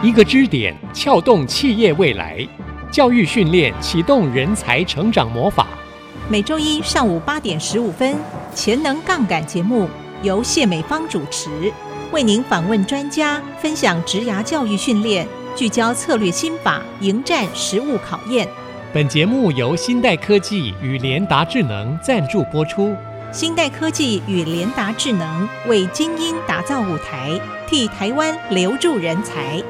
一个支点，撬动企业未来。教育训练启动人才成长魔法。每周一上午八点十五分，潜能杠杆节目由谢美芳主持，为您访问专家，分享职涯教育训练，聚焦策略心法，迎战实务考验。本节目由新代科技与联达智能赞助播出。新代科技与联达智能为精英打造舞台，替台湾留住人才。